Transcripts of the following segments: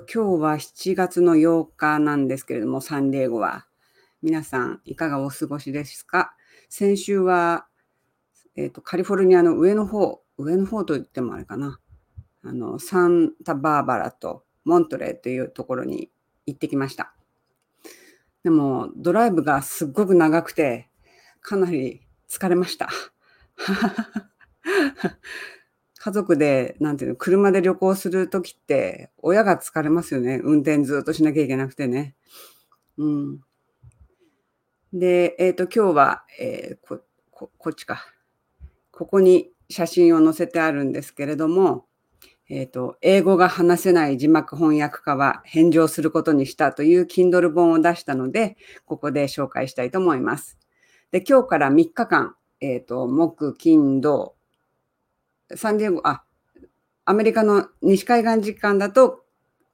今日は7月の8日なんですけれども、サンディエゴは。皆さん、いかがお過ごしですか？先週は、えっ、と、カリフォルニアの上の方、上の方と言ってもあれかな。あの、サンタバーバラとモントレーというところに行ってきました。でも、ドライブがすっごく長くて、かなり疲れました。家族で、なんていうの、車で旅行するときって、親が疲れますよね。運転ずっとしなきゃいけなくてね。うん。で、えっ、ー、と、今日は、えー、こ、こ、こっちか。ここに写真を載せてあるんですけれども、えっ、ー、と、英語が話せない字幕翻訳家は返上することにしたという Kindle 本を出したので、ここで紹介したいと思います。で、今日から3日間、えっ、ー、と、木、金、土、サンディエゴ、あ、アメリカの西海岸時間だと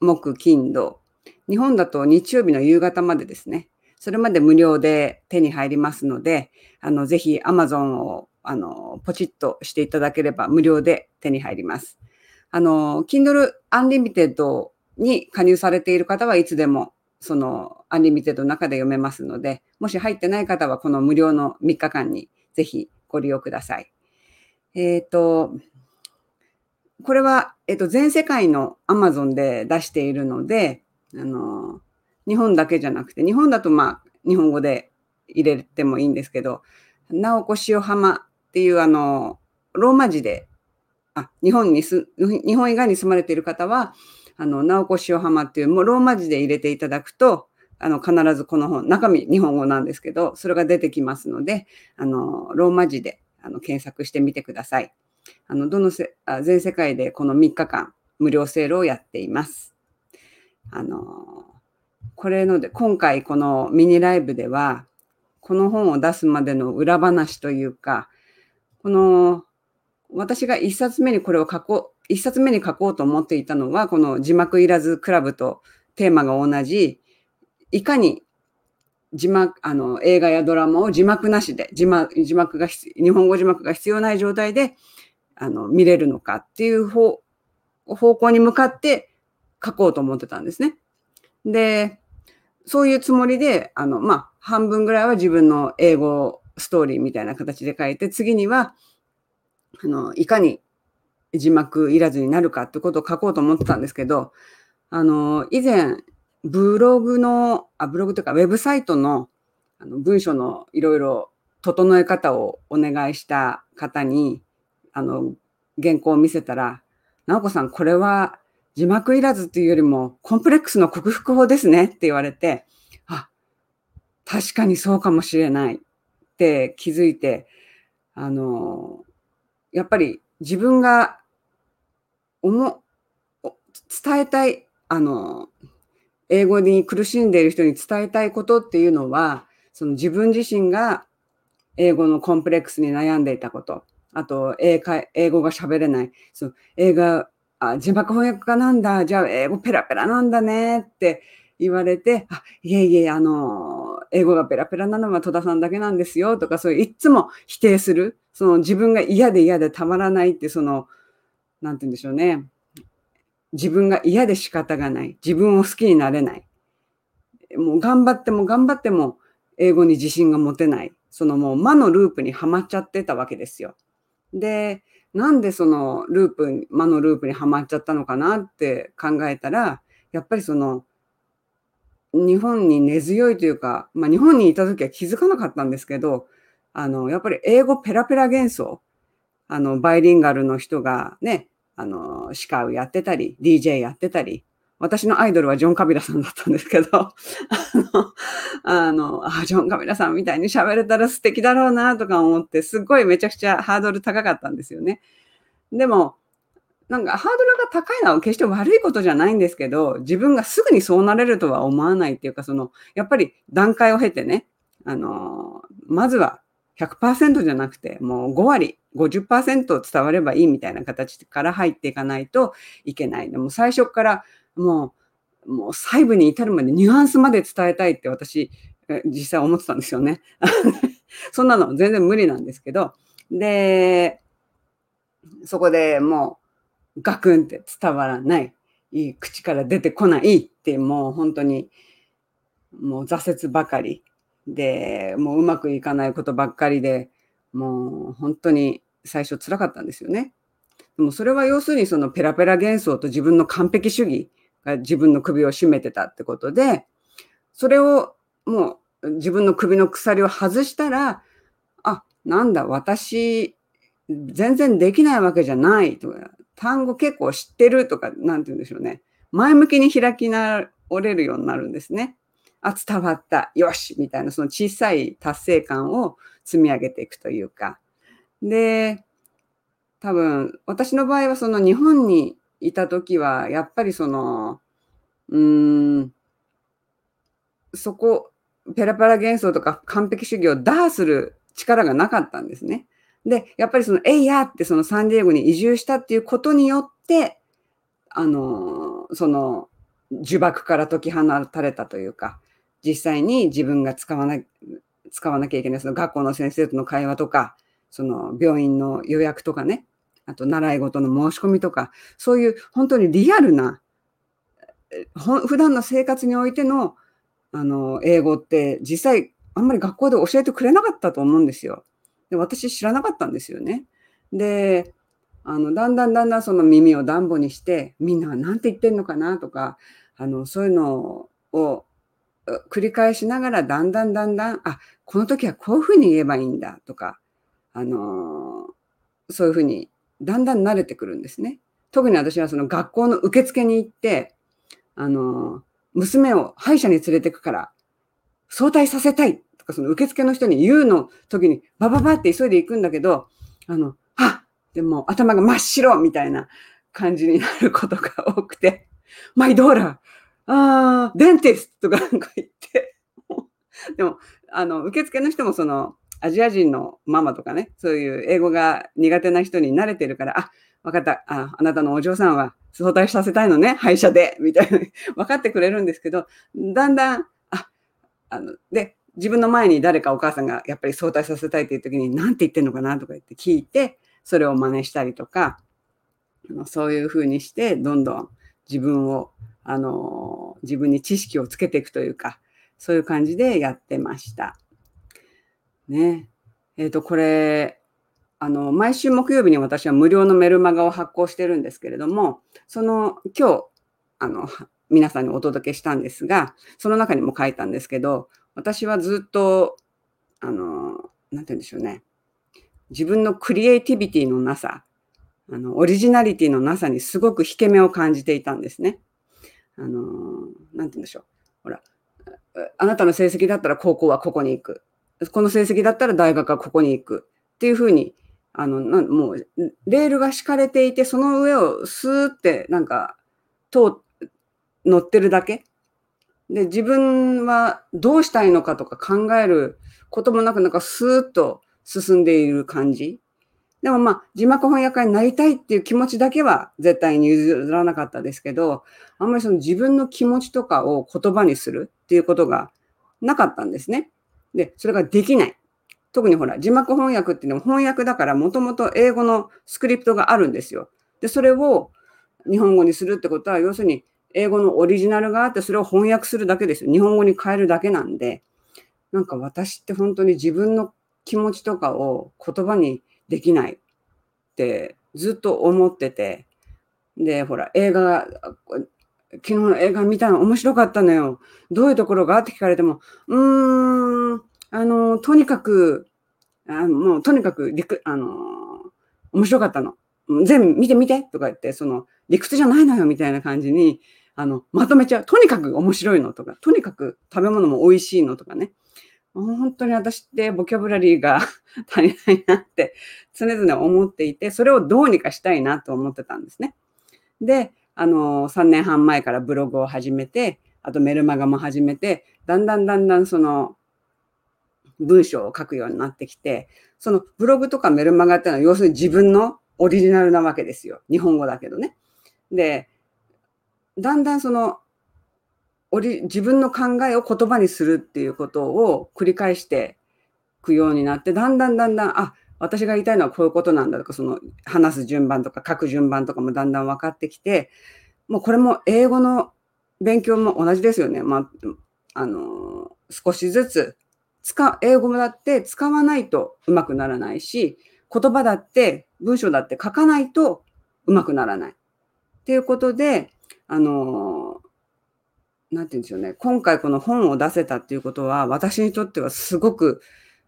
木、金、土。日本だと日曜日の夕方までですね。それまで無料で手に入りますので、あの、ぜひ Amazon を、あの、ポチッとしていただければ無料で手に入ります。あの、Kindle Unlimited に加入されている方はいつでもそのアンリミテッドの中で読めますので、もし入ってない方はこの無料の3日間にぜひご利用ください。えっ、ー、と、これは、えっ、と、全世界の Amazon で出しているので、あの、日本だけじゃなくて、日本だとまあ、日本語で入れてもいいんですけど、直子塩浜っていうあの、ローマ字で、あ、日本にす、日本以外に住まれている方は、あの、直子塩浜っていう、もうローマ字で入れていただくと、あの、必ずこの本、中身日本語なんですけど、それが出てきますので、あの、ローマ字であの検索してみてください。あの、どのせあ、全世界でこの3日間、無料セールをやっています。あの、これので、今回このミニライブでは、この本を出すまでの裏話というか、この、私が1冊目にこれを書こう、1冊目に書こうと思っていたのは、この字幕いらずクラブとテーマが同じ、いかに字幕、あの、映画やドラマを字幕なしで、字幕、字幕が、日本語字幕が必要ない状態で、あの、見れるのかっていう方、向に向かって書こうと思ってたんですね。で、そういうつもりで、あの、まあ、半分ぐらいは自分の英語ストーリーみたいな形で書いて、次には、あの、いかに字幕いらずになるかってことを書こうと思ってたんですけど、あの、以前、ブログの、あ、ブログというか、ウェブサイトのあの文章のいろいろ整え方をお願いした方に、あの、原稿を見せたら、直子さん、これは字幕いらずというよりも、コンプレックスの克服法ですねって言われて、あ、確かにそうかもしれないって気づいて、あの、やっぱり自分が思、伝えたい、あの、英語に苦しんでいる人に伝えたいことっていうのは、その自分自身が英語のコンプレックスに悩んでいたこと、あと英会英語が喋れない、その映画、あ字幕翻訳家なんだ、じゃあ英語ペラペラなんだねって言われて、あいえいえ、あの、英語がペラペラなのは戸田さんだけなんですよとか、そういういつも否定する、その自分が嫌で嫌でたまらないって、その、なんて言うんでしょうね。自分が嫌で仕方がない。自分を好きになれない。もう頑張っても頑張っても英語に自信が持てない。そのもう魔のループにはまっちゃってたわけですよ。で、なんでそのループ、魔のループにはまっちゃったのかなって考えたら、やっぱりその日本に根強いというか、まあ日本にいた時は気づかなかったんですけど、あの、やっぱり英語ペラペラ幻想、あの、バイリンガルの人がね、あの、司会をやってたり、DJ やってたり、私のアイドルはジョン・カビラさんだったんですけど、あの、あの、あ、ジョン・カビラさんみたいに喋れたら素敵だろうなとか思って、すっごいめちゃくちゃハードル高かったんですよね。でも、なんかハードルが高いのは決して悪いことじゃないんですけど、自分がすぐにそうなれるとは思わないっていうか、その、やっぱり段階を経てね、あの、まずは100%じゃなくて、もう5割、50%伝わればいいみたいな形から入っていかないといけない。でも最初からもう、もう細部に至るまでニュアンスまで伝えたいって私、実際思ってたんですよね。そんなの全然無理なんですけど、で、そこでもうガクンって伝わらない。いい口から出てこないってもう本当にもう挫折ばかりでもううまくいかないことばっかりでもう本当に最初つらかったんですよね。でもそれは要するにそのペラペラ幻想と自分の完璧主義が自分の首を絞めてたってことでそれをもう自分の首の鎖を外したらあなんだ私全然できないわけじゃないとか単語結構知ってるとかなんて言うんでしょうね前向きに開き直れるようになるんですね。あ、伝わった、よしみたいな、その小さい達成感を積み上げていくというか。で、多分、私の場合はその日本にいた時は、やっぱりその、うーん、そこ、ペラペラ幻想とか完璧主義を打破する力がなかったんですね。で、やっぱりその、えいやってそのサンディエゴに移住したっていうことによって、あの、その、呪縛から解き放たれたというか、実際に自分が使わな使わなきゃいけないその学校の先生との会話とかその病院の予約とかねあと習い事の申し込みとかそういう本当にリアルな普段の生活においてのあの英語って実際あんまり学校で教えてくれなかったと思うんですよ。で私知らなかったんですよね。であのだんだんだんだんその耳を暖房にしてみんなは何て言ってんのかなとかあのそういうのを繰り返しながらだんだんだんだん、あ、この時はこういうふうに言えばいいんだとか、あの、そういうふうにだんだん慣れてくるんですね。特に私はその学校の受付に行って、あの、娘を歯医者に連れてくから、早退させたいとか、その受付の人に言うの時に、バババって急いで行くんだけど、あの、はでも頭が真っ白みたいな感じになることが多くて、マイドーラああ、デンティスとかなんか言って、でも、あの、受付の人もその、アジア人のママとかね、そういう英語が苦手な人に慣れてるから、あ、分かった、ああなたのお嬢さんは相対させたいのね、歯医者で、みたいな、分かってくれるんですけど、だんだん、あ、あの、で、自分の前に誰かお母さんがやっぱり相対させたいっていう時に、何て言ってんのかなとか言って聞いて、それを真似したりとか、そういうふうにして、どんどん自分をあの、自分に知識をつけていくというか、そういう感じでやってました。ね。えっ、ー、と、これ、あの、毎週木曜日に私は無料のメルマガを発行してるんですけれども、その、今日、あの、皆さんにお届けしたんですが、その中にも書いたんですけど、私はずっと、あの、なんて言うんでしょうね。自分のクリエイティビティのなさ、あの、オリジナリティのなさにすごく引け目を感じていたんですね。あの、なんて言うんでしょう。ほら、あなたの成績だったら高校はここに行く。この成績だったら大学はここに行く。っていうふうに、あの、なもう、レールが敷かれていて、その上をスーってなんか、通、乗ってるだけ。で、自分はどうしたいのかとか考えることもなく、なんかスーッと進んでいる感じ。でもまあ、字幕翻訳家になりたいっていう気持ちだけは絶対に譲らなかったですけど、あんまりその自分の気持ちとかを言葉にするっていうことがなかったんですね。で、それができない。特にほら、字幕翻訳っていうのも翻訳だからもともと英語のスクリプトがあるんですよ。で、それを日本語にするってことは、要するに英語のオリジナルがあって、それを翻訳するだけですよ。日本語に変えるだけなんで、なんか私って本当に自分の気持ちとかを言葉にできないってずっと思ってて、で、ほら、映画、昨日の映画見たの面白かったのよ。どういうところが？って聞かれても、うーん、あの、とにかく、あもうとにかく、あの、面白かったの。全部見て見てとか言って、その、理屈じゃないのよみたいな感じに、あの、まとめちゃう。とにかく面白いのとか、とにかく食べ物も美味しいのとかね。本当に私ってボキャブラリーが 足りないなって常々思っていて、それをどうにかしたいなと思ってたんですね。で、あの、3年半前からブログを始めて、あとメルマガも始めて、だんだんだんだんその文章を書くようになってきて、そのブログとかメルマガっていうのは要するに自分のオリジナルなわけですよ。日本語だけどね。で、だんだんその自分の考えを言葉にするっていうことを繰り返していくようになって、だんだんだんだん、あ、私が言いたいのはこういうことなんだとか、その話す順番とか書く順番とかもだんだん分かってきて、もうこれも英語の勉強も同じですよね。まあ、あの、少しずつ、使、英語もだって使わないとうまくならないし、言葉だって文章だって書かないとうまくならない。っていうことで、あの、なんて言うんでしょうね。今回この本を出せたっていうことは、私にとってはすごく、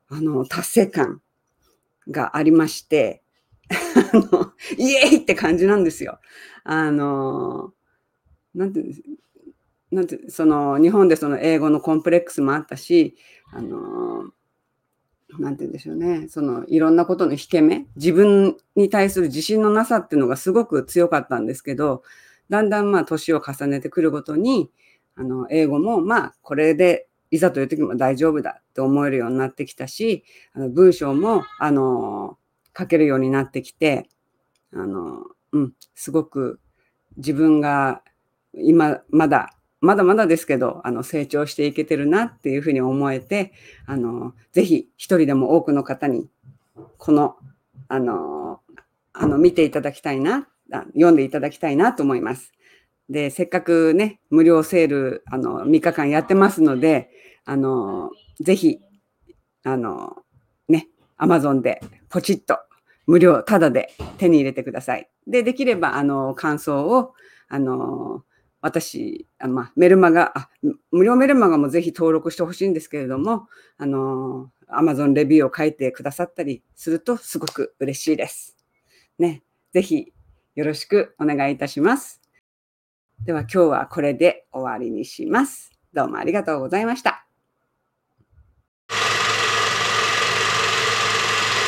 あの、達成感がありまして、あの、イエーイって感じなんですよ。あの、なんてなんて、その、日本でその英語のコンプレックスもあったし、あの、なんて言うんでしょうね。その、いろんなことの引け目、自分に対する自信のなさっていうのがすごく強かったんですけど、だんだんまあ、年を重ねてくるごとに、あの、英語もまあ、これでいざという時も大丈夫だって思えるようになってきたし、あの文章も、あの、書けるようになってきて、あの、うん、すごく自分が今、まだ、まだまだですけど、あの、成長していけてるなっていうふうに思えて、あの、ぜひ一人でも多くの方に、この、あの、あの、見ていただきたいな、読んでいただきたいなと思います。で、せっかくね、無料セール、あの、3日間やってますので、あの、ぜひ、あの、ね、アマゾンでポチッと無料、ただで手に入れてください。で、できれば、あの、感想を、あの、私、あまあ、メルマガ、あ、無料メルマガもぜひ登録してほしいんですけれども、あの、アマゾンレビューを書いてくださったりするとすごく嬉しいです。ね、ぜひよろしくお願いいたします。では今日はこれで終わりにします。どうもありがとうございました。